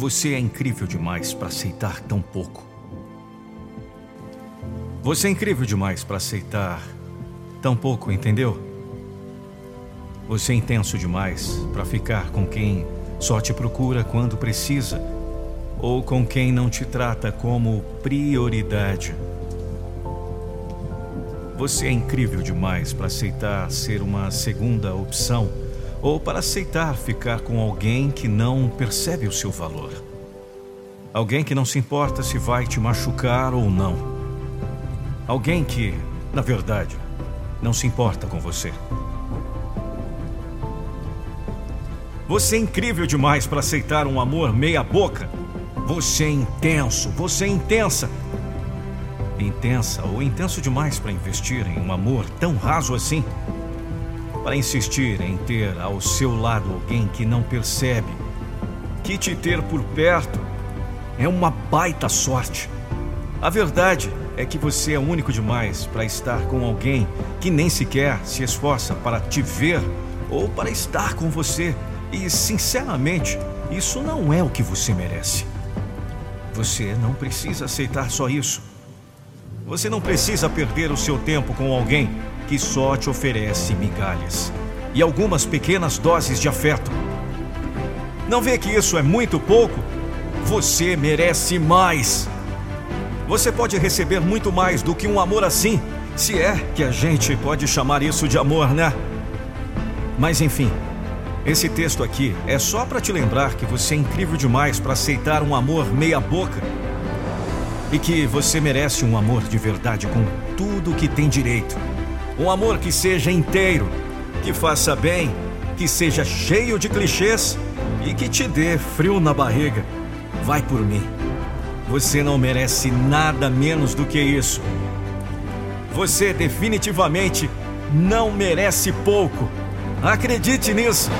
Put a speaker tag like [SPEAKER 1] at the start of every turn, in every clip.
[SPEAKER 1] Você é incrível demais para aceitar tão pouco. Você é incrível demais para aceitar tão pouco, entendeu? Você é intenso demais para ficar com quem só te procura quando precisa ou com quem não te trata como prioridade. Você é incrível demais para aceitar ser uma segunda opção ou para aceitar ficar com alguém que não percebe o seu valor. Alguém que não se importa se vai te machucar ou não. Alguém que, na verdade, não se importa com você. Você é incrível demais para aceitar um amor meia-boca. Você é intenso, você é intensa. Intensa ou intenso demais para investir em um amor tão raso assim. Para insistir em ter ao seu lado alguém que não percebe que te ter por perto é uma baita sorte. A verdade é que você é único demais para estar com alguém que nem sequer se esforça para te ver ou para estar com você. E, sinceramente, isso não é o que você merece. Você não precisa aceitar só isso. Você não precisa perder o seu tempo com alguém que só te oferece migalhas e algumas pequenas doses de afeto. Não vê que isso é muito pouco? Você merece mais. Você pode receber muito mais do que um amor assim, se é que a gente pode chamar isso de amor, né? Mas enfim, esse texto aqui é só para te lembrar que você é incrível demais para aceitar um amor meia-boca e que você merece um amor de verdade com tudo que tem direito. Um amor que seja inteiro, que faça bem, que seja cheio de clichês e que te dê frio na barriga. Vai por mim. Você não merece nada menos do que isso. Você definitivamente não merece pouco. Acredite nisso!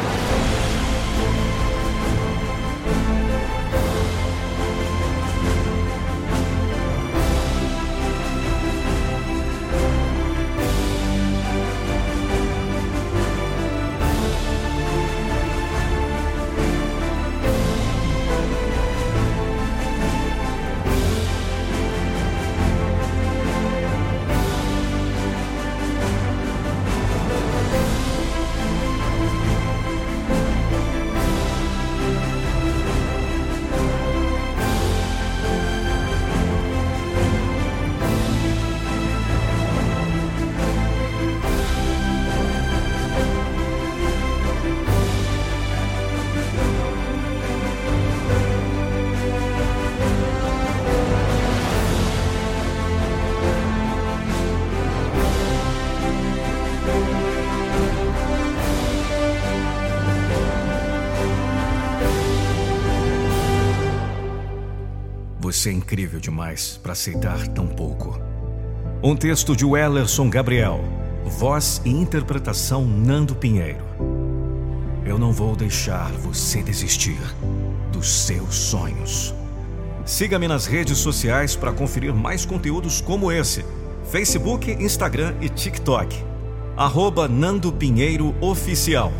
[SPEAKER 1] Você é incrível demais para aceitar tão pouco. Um texto de Wellerson Gabriel. Voz e interpretação Nando Pinheiro. Eu não vou deixar você desistir dos seus sonhos. Siga-me nas redes sociais para conferir mais conteúdos como esse: Facebook, Instagram e TikTok. Arroba Nando Pinheiro Oficial.